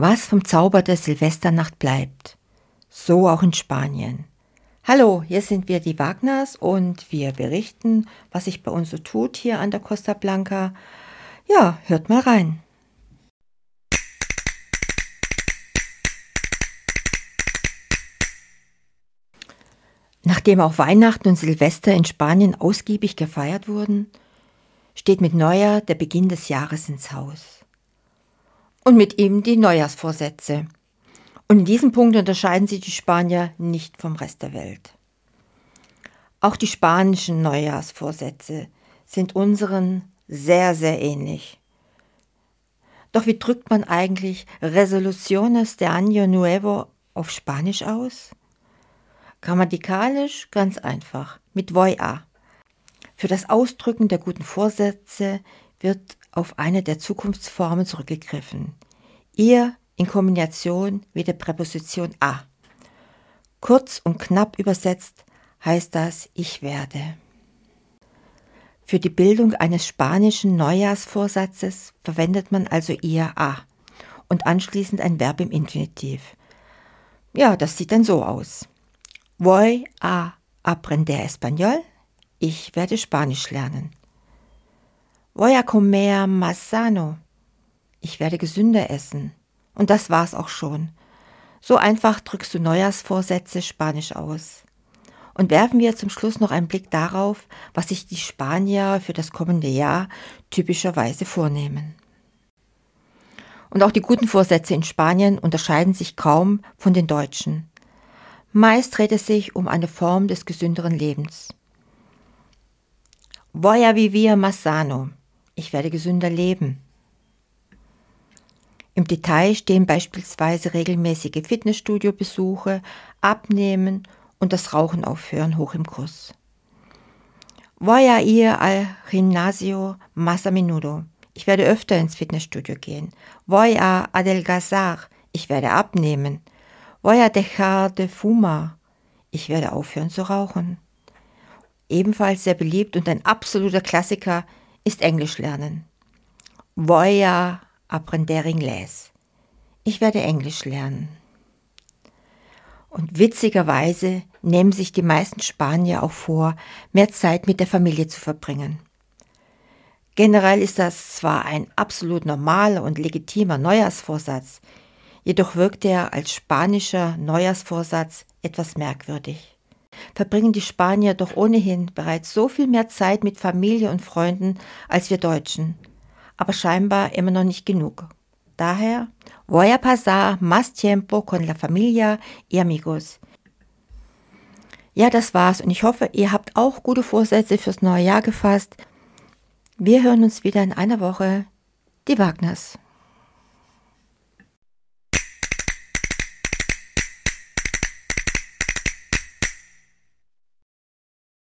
was vom Zauber der Silvesternacht bleibt. So auch in Spanien. Hallo, hier sind wir die Wagners und wir berichten, was sich bei uns so tut hier an der Costa Blanca. Ja, hört mal rein. Nachdem auch Weihnachten und Silvester in Spanien ausgiebig gefeiert wurden, steht mit Neujahr der Beginn des Jahres ins Haus. Und mit ihm die Neujahrsvorsätze. Und in diesem Punkt unterscheiden sich die Spanier nicht vom Rest der Welt. Auch die spanischen Neujahrsvorsätze sind unseren sehr, sehr ähnlich. Doch wie drückt man eigentlich Resoluciones de Año Nuevo auf Spanisch aus? Grammatikalisch ganz einfach, mit voy-a. Für das Ausdrücken der guten Vorsätze wird auf eine der Zukunftsformen zurückgegriffen. Ihr in Kombination mit der Präposition a. Kurz und knapp übersetzt heißt das ich werde. Für die Bildung eines spanischen Neujahrsvorsatzes verwendet man also ihr a und anschließend ein Verb im Infinitiv. Ja, das sieht dann so aus. Voy a aprender español ich werde Spanisch lernen. Voy a comer más sano. Ich werde gesünder essen. Und das war's auch schon. So einfach drückst du Neujahrsvorsätze Spanisch aus. Und werfen wir zum Schluss noch einen Blick darauf, was sich die Spanier für das kommende Jahr typischerweise vornehmen. Und auch die guten Vorsätze in Spanien unterscheiden sich kaum von den deutschen. Meist dreht es sich um eine Form des gesünderen Lebens. Voy a vivir más sano. Ich werde gesünder leben. Im Detail stehen beispielsweise regelmäßige Fitnessstudio-Besuche, Abnehmen und das Rauchen aufhören hoch im Kurs. Voy a ir al gimnasio más a. Ich werde öfter ins Fitnessstudio gehen. Voy a adelgazar. Ich werde abnehmen. Voy a dejar de fumar. Ich werde aufhören zu rauchen. Ebenfalls sehr beliebt und ein absoluter Klassiker ist Englisch lernen. Voy a aprender inglés. Ich werde Englisch lernen. Und witzigerweise nehmen sich die meisten Spanier auch vor, mehr Zeit mit der Familie zu verbringen. Generell ist das zwar ein absolut normaler und legitimer Neujahrsvorsatz, jedoch wirkt er als spanischer Neujahrsvorsatz etwas merkwürdig verbringen die Spanier doch ohnehin bereits so viel mehr Zeit mit Familie und Freunden als wir Deutschen. Aber scheinbar immer noch nicht genug. Daher, voy a pasar más tiempo con la familia y amigos. Ja, das war's und ich hoffe, ihr habt auch gute Vorsätze fürs neue Jahr gefasst. Wir hören uns wieder in einer Woche. Die Wagners.